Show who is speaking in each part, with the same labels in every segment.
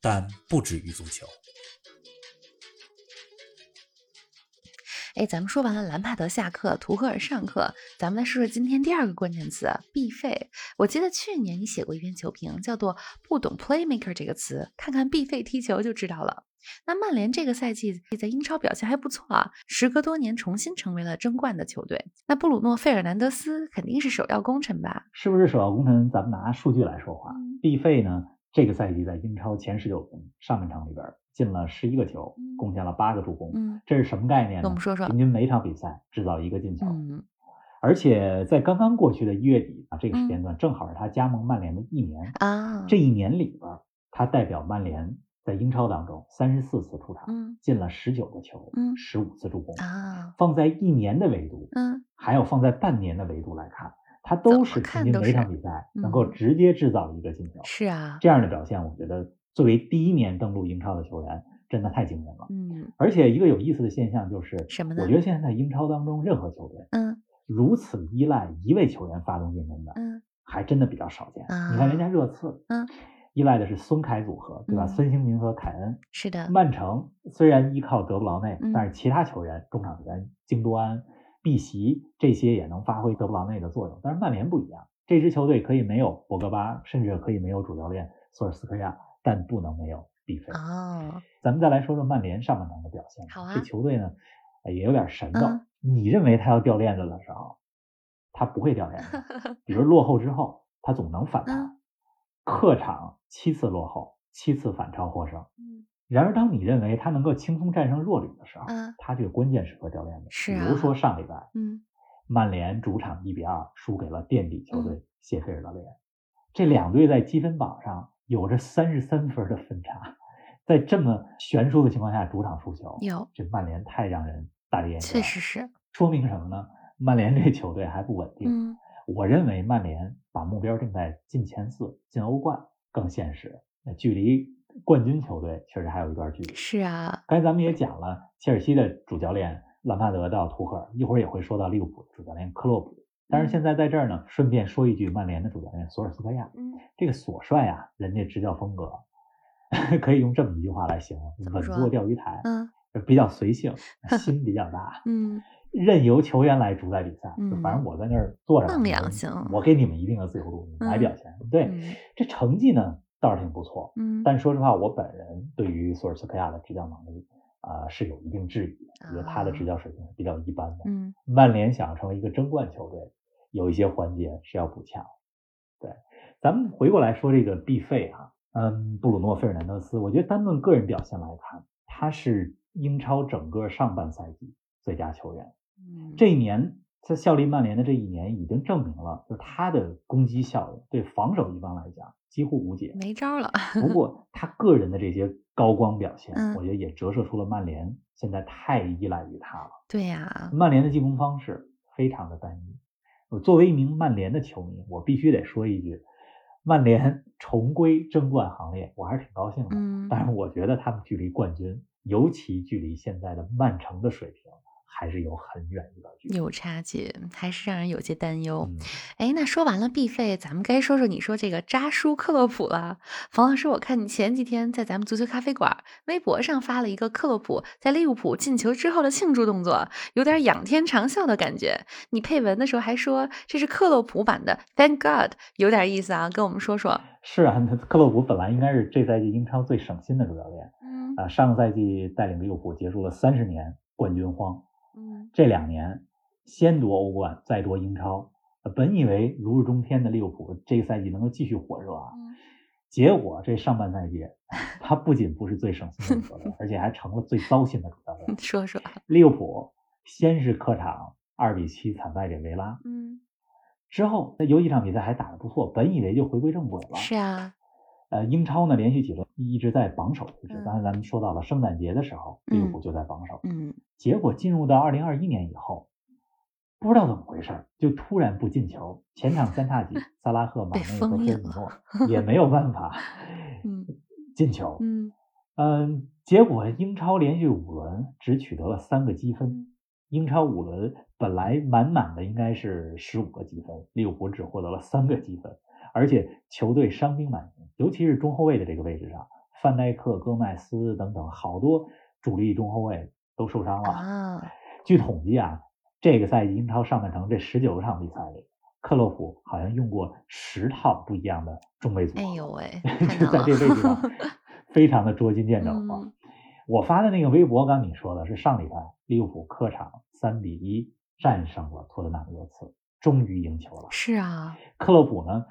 Speaker 1: 但不止于足球。
Speaker 2: 哎，咱们说完了兰帕德下课，图赫尔上课，咱们来说说今天第二个关键词必费。我记得去年你写过一篇球评，叫做“不懂 playmaker” 这个词，看看必费踢球就知道了。那曼联这个赛季在英超表现还不错啊，时隔多年重新成为了争冠的球队。那布鲁诺·费尔南德斯肯定是首要功臣吧？
Speaker 3: 是不是首要功臣？咱们拿数据来说话，必费呢？这个赛季在英超前十九轮上半场里边进了十一个球，贡献了八个助攻。嗯，这是什么概念
Speaker 2: 呢？我们说说，
Speaker 3: 平均每场比赛制造一个进球。嗯，而且在刚刚过去的一月底啊，这个时间段正好是他加盟曼联的一年啊。这一年里边，他代表曼联在英超当中三十四次出场，进了十九个球，十五次助攻啊。放在一年的维度，嗯，还有放在半年的维度来看。他都是平均每场比赛能够直接制造一个进球，
Speaker 2: 是啊，
Speaker 3: 这样的表现，我觉得作为第一年登陆英超的球员，真的太惊人了。嗯，而且一个有意思的现象就是
Speaker 2: 什么
Speaker 3: 呢？我觉得现在在英超当中，任何球队，嗯，如此依赖一位球员发动进攻的，嗯，还真的比较少见。你看人家热刺，嗯，依赖的是孙凯组合，对吧？孙兴民和凯恩，
Speaker 2: 是的。
Speaker 3: 曼城虽然依靠德布劳内，但是其他球员中场球员京多安。碧玺这些也能发挥德布劳内的作用，但是曼联不一样，这支球队可以没有博格巴，甚至可以没有主教练索尔斯克亚，但不能没有毕费。哦，咱们再来说说曼联上半场的表现。
Speaker 2: 好啊，
Speaker 3: 这球队呢也有点神道。你认为他要掉链子的时候，他不会掉链子。比如落后之后，他总能反弹。客场七次落后，七次反超获胜。嗯。然而，当你认为他能够轻松战胜弱旅的时候，嗯，他这个关键时刻掉链子。
Speaker 2: 是
Speaker 3: 啊，比如说上礼拜，嗯，曼联主场一比二输给了垫底球队谢菲尔德联，这两队在积分榜上有着三十三分的分差，在这么悬殊的情况下，主场输球，
Speaker 2: 有
Speaker 3: 这曼联太让人大跌眼镜。
Speaker 2: 确实是，
Speaker 3: 说明什么呢？曼联这球队还不稳定。嗯，我认为曼联把目标定在进前四、进欧冠更现实。那距离。冠军球队确实还有一段距离。
Speaker 2: 是啊，
Speaker 3: 刚才咱们也讲了，切尔西的主教练兰帕德到图赫尔，一会儿也会说到利物浦主教练克洛普。但是现在在这儿呢，顺便说一句，曼联的主教练索尔斯克亚，嗯，这个索帅啊，人家执教风格 可以用这么一句话来形容：稳坐钓鱼台，嗯，比较随性，心比较大，嗯，任由球员来主宰比赛，就反正我在那儿坐着，我给你们一定的自由度，你来表现。对，这成绩呢？倒是挺不错，嗯，但说实话，我本人对于索尔斯克亚的执教能力啊是有一定质疑，我觉得他的执教水平是比较一般的。嗯，曼联想成为一个争冠球队，有一些环节是要补强。对，咱们回过来说这个必费啊，嗯，布鲁诺·费尔南德斯，我觉得单论个人表现来看，他是英超整个上半赛季最佳球员。嗯，这一年。在效力曼联的这一年，已经证明了，就是他的攻击效应对防守一方来讲几乎无解，
Speaker 2: 没招了。
Speaker 3: 不过他个人的这些高光表现，我觉得也折射出了曼联现在太依赖于他了。
Speaker 2: 对呀，
Speaker 3: 曼联的进攻方式非常的单一。我作为一名曼联的球迷，我必须得说一句，曼联 重归争冠行列，我还是挺高兴的。嗯，但是我觉得他们距离冠军，尤其距离现在的曼城的水平。还是有很远的距离，
Speaker 2: 有差距，还是让人有些担忧。哎，那说完了必费，咱们该说说你说这个扎叔克洛普了。冯老师，我看你前几天在咱们足球咖啡馆微博上发了一个克洛普在利物浦进球之后的庆祝动作，有点仰天长啸的感觉。你配文的时候还说这是克洛普版的 Thank God，有点意思啊，跟我们说说。
Speaker 3: 是啊，克洛普本来应该是这赛季英超最省心的主教练，嗯啊，上个赛季带领利物浦结束了三十年冠军荒。嗯，这两年先夺欧冠，再夺英超，本以为如日中天的利物浦这个赛季能够继续火热啊，结果这上半赛季他不仅不是最省心的主教练，而且还成了最糟心的主教练。
Speaker 2: 说说，
Speaker 3: 利物浦先是客场二比七惨败给维拉，嗯，之后那有几场比赛还打得不错，本以为就回归正轨了。
Speaker 2: 是啊，
Speaker 3: 呃，英超呢连续几轮一直在榜首位置。
Speaker 2: 嗯
Speaker 3: 刚才咱们说到了圣诞节的时候，利物浦就在榜首。
Speaker 2: 嗯
Speaker 3: 结果进入到二零二一年以后，不知道怎么回事，就突然不进球。前场三叉戟萨拉赫、马内和菲尔米诺也没有办法
Speaker 2: 嗯
Speaker 3: 进球。
Speaker 2: 嗯
Speaker 3: 嗯，结果英超连续五轮只取得了三个积分。英超五轮本来满满的应该是十五个积分，利物浦只获得了三个积分，而且球队伤兵满营，尤其是中后卫的这个位置上，范戴克、戈麦斯等等好多主力中后卫都受伤了。
Speaker 2: 啊，
Speaker 3: 据统计啊，这个赛季英超上半程这十九场比赛里，克洛普好像用过十套不一样的中卫组合。
Speaker 2: 哎呦喂，太
Speaker 3: 就。在这位置上 非常的捉襟见肘啊。
Speaker 2: 嗯
Speaker 3: 我发的那个微博，刚你说的是上礼拜利物浦客场三比一战胜了托特纳姆热刺，终于赢球了。
Speaker 2: 是啊，
Speaker 3: 克洛普呢，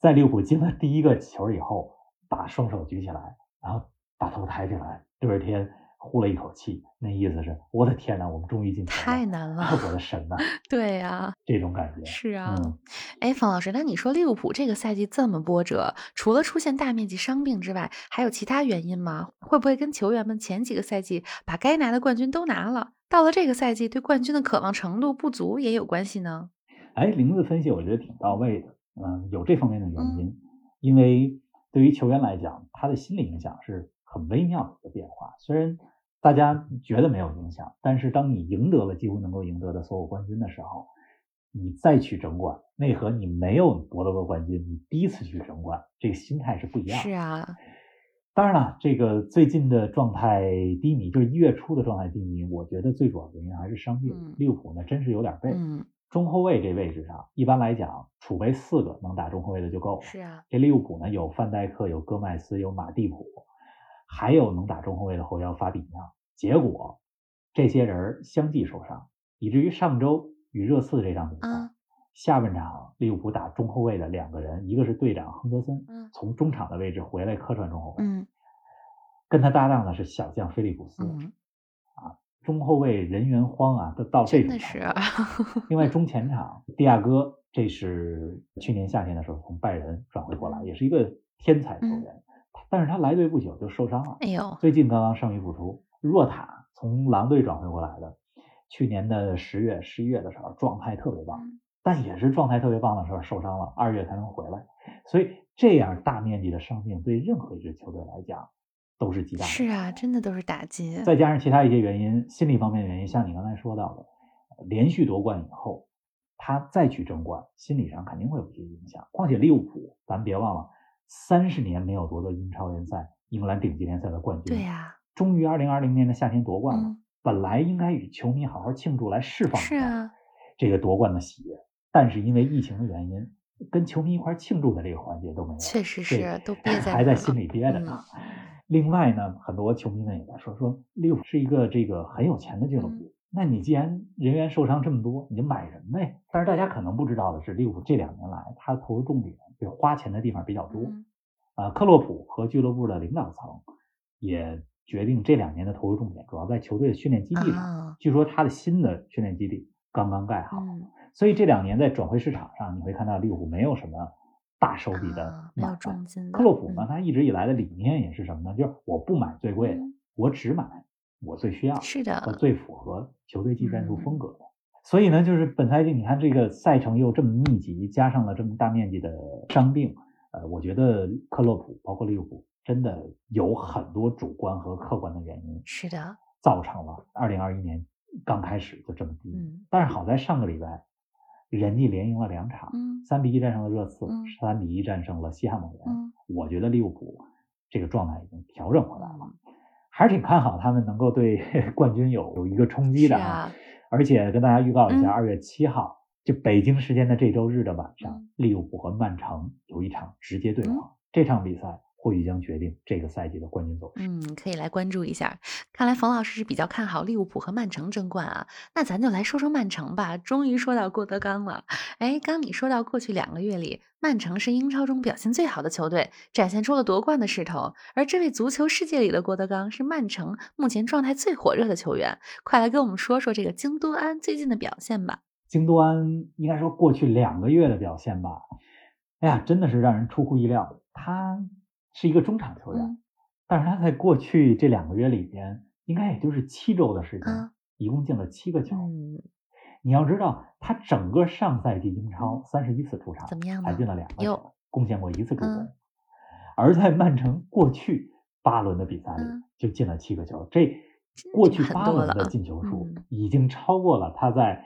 Speaker 3: 在利物浦进了第一个球以后，把双手举起来，然后把头抬起来，对着天呼了一口气，那意思是我的天呐，我们终于进球了，
Speaker 2: 太难了。
Speaker 3: 我的神呐，
Speaker 2: 对呀、
Speaker 3: 这种感觉。
Speaker 2: 是啊。
Speaker 3: 嗯，
Speaker 2: 哎，冯老师，那你说利物浦这个赛季这么波折，除了出现大面积伤病之外，还有其他原因吗？会不会跟球员们前几个赛季把该拿的冠军都拿了，到了这个赛季对冠军的渴望程度不足也有关系呢？
Speaker 3: 哎，林子分析我觉得挺到位的，嗯，有这方面的原因，因为对于球员来讲，他的心理影响是很微妙的一个变化。虽然大家觉得没有影响，但是当你赢得了几乎能够赢得的所有冠军的时候，你再去争冠，那和你没有夺得过冠军，你第一次去争冠，这个心态是不一样的。
Speaker 2: 是啊，
Speaker 3: 当然了，这个最近的状态低迷，就是一月初的状态低迷，我觉得最主要原因还是伤病。
Speaker 2: 嗯
Speaker 3: 利物浦呢，真是有点背。
Speaker 2: 嗯，
Speaker 3: 中后卫这位置上，一般来讲，储备四个能打中后卫的就够了。
Speaker 2: 是啊，
Speaker 3: 这利物浦呢，有范戴克，有戈麦斯，有马蒂普，还有能打中后卫的后腰法比奥。结果这些人相继受伤，以至于上周与热刺这场比赛，
Speaker 2: 嗯
Speaker 3: 下半场利物浦打中后卫的两个人，一个是队长亨德森，
Speaker 2: 嗯
Speaker 3: 从中场的位置回来客串中后卫，
Speaker 2: 嗯
Speaker 3: 跟他搭档的是小将菲利普斯。
Speaker 2: 嗯，
Speaker 3: 中后卫人员荒啊，都到这
Speaker 2: 真的是
Speaker 3: 种程度了。另外，中前场迪亚戈，这是去年夏天的时候从拜仁转会过来，也是一个天才球员，但是他来队不久就受伤了，
Speaker 2: 哎呦，
Speaker 3: 最近刚刚伤愈复出。若塔从狼队转会过来的，去年的十月、十一月的时候状态特别棒，
Speaker 2: 嗯
Speaker 3: 但也是状态特别棒的时候受伤了，二月才能回来。所以这样大面积的伤病对任何一支球队来讲都是极大的
Speaker 2: 是啊，真的都是打击。
Speaker 3: 再加上其他一些原因，心理方面的原因，像你刚才说到的，呃连续夺冠以后，他再去争冠，心理上肯定会有一些影响。况且利物浦，咱别忘了，三十年没有夺得英超联赛、英格兰顶级联赛的冠军，
Speaker 2: 对呀、
Speaker 3: 终于二零二零年的夏天夺冠了。
Speaker 2: 嗯
Speaker 3: 本来应该与球迷好好庆祝，来释放一下
Speaker 2: 是啊，
Speaker 3: 这个夺冠的喜悦，但是因为疫情的原因，跟球迷一块庆祝的这个环节都没有，
Speaker 2: 确实
Speaker 3: 这
Speaker 2: 是都憋 在
Speaker 3: 还在心里憋着呢。
Speaker 2: 嗯
Speaker 3: 另外呢，很多球迷们也在说，说利物浦是一个这个很有钱的俱乐部。
Speaker 2: 嗯
Speaker 3: 那你既然人员受伤这么多，你就买人呗。但是大家可能不知道的是，利物浦这两年来，他投入重点就花钱的地方比较多。
Speaker 2: 嗯
Speaker 3: 啊，克洛普和俱乐部的领导层也决定这两年的投入重点主要在球队的训练基地上。
Speaker 2: 啊，
Speaker 3: 据说他的新的训练基地刚刚盖好，
Speaker 2: 嗯，
Speaker 3: 所以这两年在转会市场上，你会看到利物浦没有什么大手笔的买卖。
Speaker 2: 重金的
Speaker 3: 克洛普呢，
Speaker 2: 嗯
Speaker 3: 他一直以来的理念也是什么呢？就是我不买最贵的，
Speaker 2: 嗯
Speaker 3: 我只买我最需要
Speaker 2: 是的
Speaker 3: 和最符合球队技战术
Speaker 2: 嗯
Speaker 3: 风格的。所以呢，就是本赛季你看这个赛程又这么密集，加上了这么大面积的伤病，呃，我觉得克洛普包括利物浦真的有很多主观和客观的原因，
Speaker 2: 是的，
Speaker 3: 造成了2021年刚开始就这么低。
Speaker 2: 嗯
Speaker 3: 但是好在上个礼拜，人家连赢了两场，
Speaker 2: 嗯。
Speaker 3: 三比一战胜了热刺
Speaker 2: 嗯，
Speaker 3: 三比一战胜了西汉姆联。
Speaker 2: 嗯。
Speaker 3: 我觉得利物浦这个状态已经调整回来了，
Speaker 2: 嗯，
Speaker 3: 还是挺看好他们能够对 冠军有有一个冲击的
Speaker 2: 是啊，
Speaker 3: 而且跟大家预告一下，
Speaker 2: 嗯。
Speaker 3: 二月七号，就北京时间的这周日的晚上，
Speaker 2: 嗯。
Speaker 3: 利物浦和曼城有一场直接对话，这场比赛或许将决定这个赛季的冠军走势。
Speaker 2: 嗯，可以来关注一下。看来冯老师是比较看好利物浦和曼城争冠啊。那咱就来说说曼城吧。终于说到郭德纲了。哎，刚你说到过去两个月里，曼城是英超中表现最好的球队，展现出了夺冠的势头。而这位足球世界里的郭德纲是曼城目前状态最火热的球员。快来跟我们说说这个京多安最近的表现吧。
Speaker 3: 京多安应该说过去两个月的表现吧，哎呀，真的是让人出乎意料。他是一个中场球员，
Speaker 2: 嗯
Speaker 3: 但是他在过去这两个月里边，应该也就是七周的时间，
Speaker 2: 嗯
Speaker 3: 一共进了七个球。
Speaker 2: 嗯，
Speaker 3: 你要知道，他整个上赛季英超三十一次出场，
Speaker 2: 怎么样呢
Speaker 3: 才进了两个球，贡献过一次助攻。
Speaker 2: 嗯
Speaker 3: 而在曼城过去八轮的比赛里，
Speaker 2: 嗯
Speaker 3: 就进了七个球，这过去
Speaker 2: 很
Speaker 3: 八轮的进球数
Speaker 2: 嗯
Speaker 3: 已经超过了他在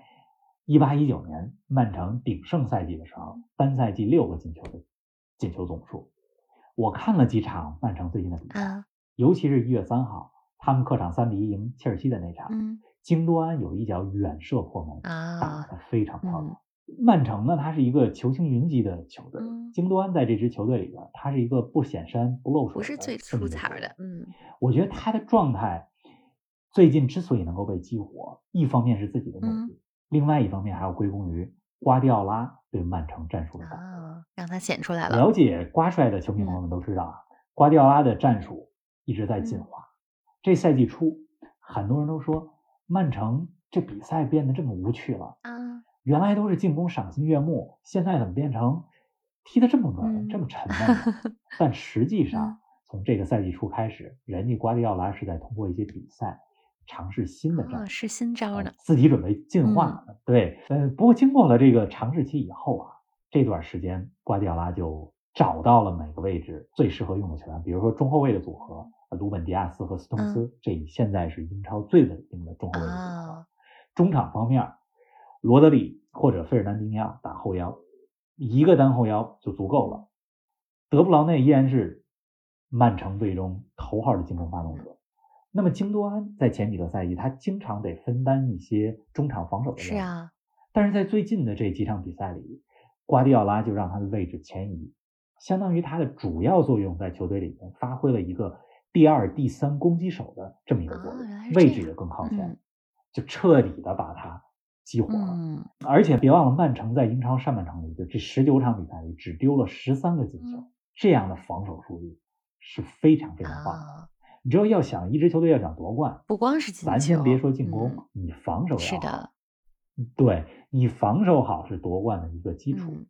Speaker 3: 一八一九年曼城鼎盛赛季的时候单赛季六个进球的进球总数。我看了几场曼城最近的比赛，
Speaker 2: 啊，
Speaker 3: 尤其是一月三号他们客场三比一赢切尔西的那场，
Speaker 2: 嗯。
Speaker 3: 京多安有一脚远射破门，打
Speaker 2: 啊，
Speaker 3: 得非常漂亮。
Speaker 2: 嗯。
Speaker 3: 曼城呢，它是一个球星云集的球队，
Speaker 2: 嗯
Speaker 3: 京多安在这支球队里边，他是一个不显山不露水，
Speaker 2: 不是最出彩的，。嗯。
Speaker 3: 我觉得他的状态最近之所以能够被激活，一方面是自己的努
Speaker 2: 嗯。
Speaker 3: 力，另外一方面还要归功于瓜迪奥拉对曼城战术的改革。
Speaker 2: 啊，让他显出来了，
Speaker 3: 了解瓜帅的球迷朋友们都知道啊，瓜迪奥拉的战术一直在进
Speaker 2: 嗯
Speaker 3: 化。这赛季初，很多人都说曼城这比赛变得这么无趣了，
Speaker 2: 啊，
Speaker 3: 原来都是进攻赏心悦目，现在怎么变成踢得这么
Speaker 2: 嗯
Speaker 3: 稳、这么沉闷呢？但实际
Speaker 2: 嗯
Speaker 3: 上，从这个赛季初开始，人家瓜迪奥拉是在通过一些比赛尝试新的战
Speaker 2: 啊，
Speaker 3: 术。
Speaker 2: 是新招
Speaker 3: 呃
Speaker 2: 呢，
Speaker 3: 自己准备进
Speaker 2: 嗯
Speaker 3: 化呢。对，呃，不过经过了这个尝试期以后啊，这段时间瓜迪奥拉就找到了每个位置最适合用的球员，比如说中后卫的组合，呃鲁本迪亚斯和斯通斯，这现在是英超最稳定的中后卫组合。中场方面，罗德里或者费尔南迪尼奥打后腰，一个单后腰就足够了。德布劳内依然是曼城队中头号的进攻发动者。那么京多安在前几个赛季，他经常得分担一些中场防守的任务。
Speaker 2: 是啊，
Speaker 3: 但是在最近的这几场比赛里，瓜迪奥拉就让他的位置前移，相当于他的主要作用在球队里面发挥了一个第二、第三攻击手的这么一个作用，位置也更靠前，
Speaker 2: 嗯
Speaker 3: 就彻底的把他激活了。
Speaker 2: 嗯
Speaker 3: 而且别忘了，曼城在英超上半场里就这十九场比赛里只丢了十三个进球，
Speaker 2: 嗯
Speaker 3: 这样的防守数据是非常非常棒的。
Speaker 2: 啊，
Speaker 3: 你知道，要想一支球队要想夺冠，
Speaker 2: 不光是进
Speaker 3: 咱先别说进攻，
Speaker 2: 嗯
Speaker 3: 你防守要好
Speaker 2: 是的，
Speaker 3: 对你防守好是夺冠的一个基础。
Speaker 2: 嗯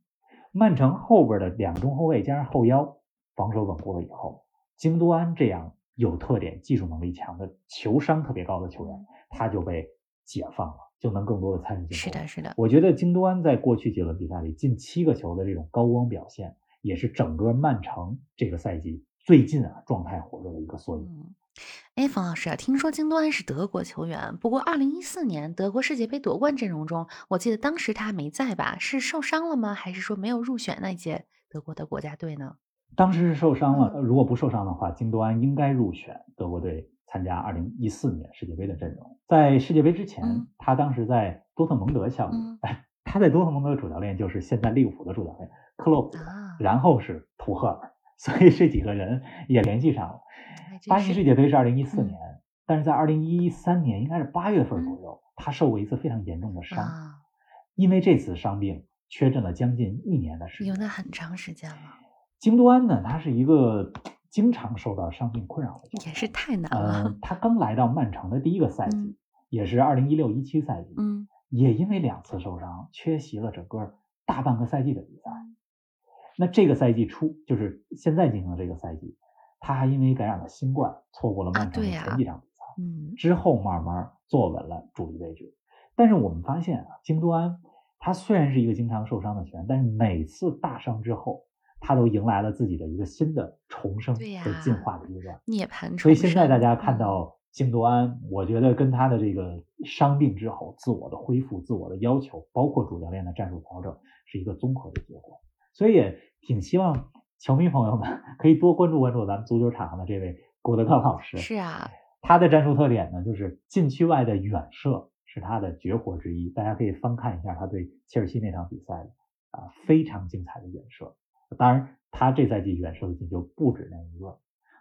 Speaker 3: 曼城后边的两个中后卫加上后腰防守稳固了以后，京多安这样有特点、技术能力强的、球商特别高的球员，他就被解放了，就能更多的参与进攻。
Speaker 2: 是的，是的，
Speaker 3: 我觉得京多安在过去几轮比赛里进七个球的这种高光表现，也是整个曼城这个赛季最近啊状态火热的一个缩影。
Speaker 2: 嗯，哎，冯老师啊，听说京多安是德国球员，不过二零一四年德国世界杯夺冠阵容中，我记得当时他没在吧？是受伤了吗？还是说没有入选那届德国的国家队呢？
Speaker 3: 当时是受伤了，如果不受伤的话，京多安应该入选德国队参加二零一四年世界杯的阵容。在世界杯之前，
Speaker 2: 嗯
Speaker 3: 他当时在多特蒙德效力，
Speaker 2: 嗯
Speaker 3: 他在多特蒙德的主教练就是现在利物浦的主教练克洛普，
Speaker 2: 啊，
Speaker 3: 然后是图赫尔，所以这几个人也联系上了。巴西世界杯是二零一四
Speaker 2: 嗯
Speaker 3: 年，但是在二零一三年应该是八月份左右，他受过一次非常严重的伤，
Speaker 2: 啊，
Speaker 3: 因为这次伤病缺阵了将近一年的时间。
Speaker 2: 有那很长时间了，
Speaker 3: 京多安呢，他是一个经常受到伤病困扰的
Speaker 2: 也是太难
Speaker 3: 呃
Speaker 2: 了。，
Speaker 3: 他刚来到曼城的第一个赛季，
Speaker 2: 嗯
Speaker 3: 也是二零一六一七赛季，
Speaker 2: 嗯
Speaker 3: 也因为两次受伤，缺席了整个大半个赛季的比赛。
Speaker 2: 嗯
Speaker 3: 那这个赛季初，就是现在进行的这个赛季，他还因为感染了新冠，错过了曼城的前几场比赛。
Speaker 2: 嗯
Speaker 3: 之后慢慢坐稳了主力位置。但是我们发现啊，京多安他虽然是一个经常受伤的球员，但是每次大伤之后，他都迎来了自己的一个新的重生和进化的阶段。
Speaker 2: 涅槃重生。
Speaker 3: 所以现在大家看
Speaker 2: 嗯
Speaker 3: 到京多安，我觉得跟他的这个伤病之后自我的恢复、自我的要求，包括主教练的战术调整，是一个综合的结果。所以也挺希望球迷朋友们可以多关注关注咱们足球场上的这位郭德纲老师。
Speaker 2: 是啊，
Speaker 3: 他的战术特点呢，就是禁区外的远射是他的绝活之一。大家可以翻看一下他对切尔西那场比赛的啊非常精彩的远射。当然，他这赛季远射的进球不止那一个。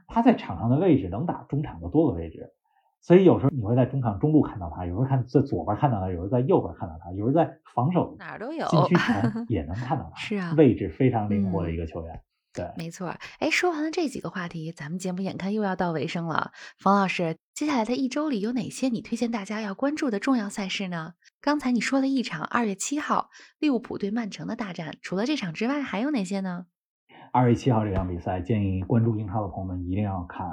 Speaker 3: 他在场上的位置能打中场的多个位置，所以有时候你会在中场中路看到他，有时候看在左边看到他，有时候在右边看到他，有时候在防守
Speaker 2: 哪儿都有。
Speaker 3: 禁区前也能看到 他。
Speaker 2: 是啊
Speaker 3: 位置非常灵活的一个球员。对，
Speaker 2: 没错儿，哎，说完了这几个话题，咱们节目眼看又要到尾声了。冯老师，接下来的一周里有哪些你推荐大家要关注的重要赛事呢？刚才你说了一场二月七号利物浦对曼城的大战，除了这场之外，还有哪些呢？
Speaker 3: 二月七号这场比赛，建议关注英超的朋友们一定要看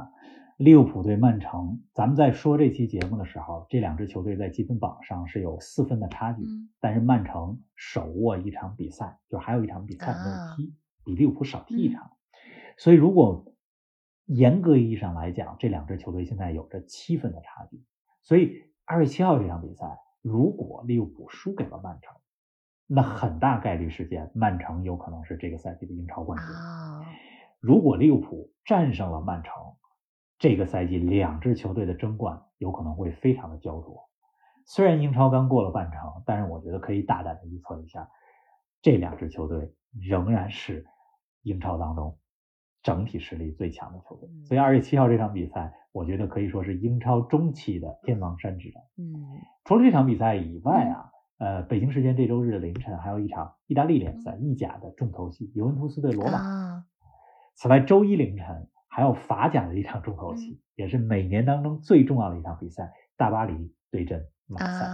Speaker 3: 利物浦对曼城。咱们在说这期节目的时候，这两支球队在积分榜上是有四分的差距，但是曼城手握一场比赛，就还有一场比赛没有踢，比利物浦少踢一场。所以，如果严格意义上来讲，这两支球队现在有着七分的差距。所以，二月七号这场比赛，如果利物浦输给了曼城，那很大概率事件，曼城有可能是这个赛季的英超冠军。如果利物浦战胜了曼城，这个赛季两支球队的争冠有可能会非常的焦灼。虽然英超刚过了半程，但是我觉得可以大胆的预测一下，这两支球队仍然是英超当中。整体实力最强的球队，所以二月七号这场比赛，我觉得可以说是英超中期的天王山之战。
Speaker 2: 嗯，
Speaker 3: 除了这场比赛以外啊，呃，北京时间这周日的凌晨还有一场意大利联赛意甲的重头戏，尤文图斯对罗马。此外，周一凌晨还有法甲的一场重头戏，也是每年当中最重要的一场比赛，大巴黎对阵马赛。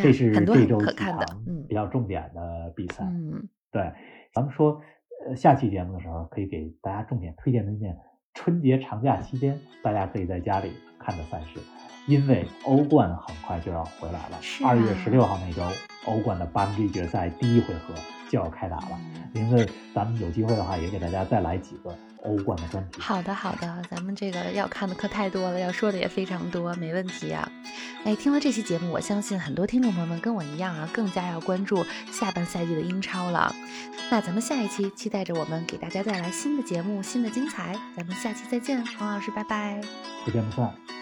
Speaker 3: 这是这周几场比较重点的比赛。
Speaker 2: 嗯，
Speaker 3: 对，咱们说。呃，下期节目的时候可以给大家重点推荐推荐春节长假期间大家可以在家里看的赛事，因为欧冠很快就要回来了，二月十六号那周，欧冠的八分之一决赛第一回合就要开打了。名字，咱们有机会的话也给大家再来几个。欧冠的专题。
Speaker 2: 好的，好的，咱们这个要看的课太多了，要说的也非常多，没问题啊。哎，听了这期节目，我相信很多听众朋友们跟我一样啊，更加要关注下半赛季的英超了。那咱们下一期期待着我们给大家带来新的节目，新的精彩。咱们下期再见，黄老师，拜拜。
Speaker 3: 不见不散。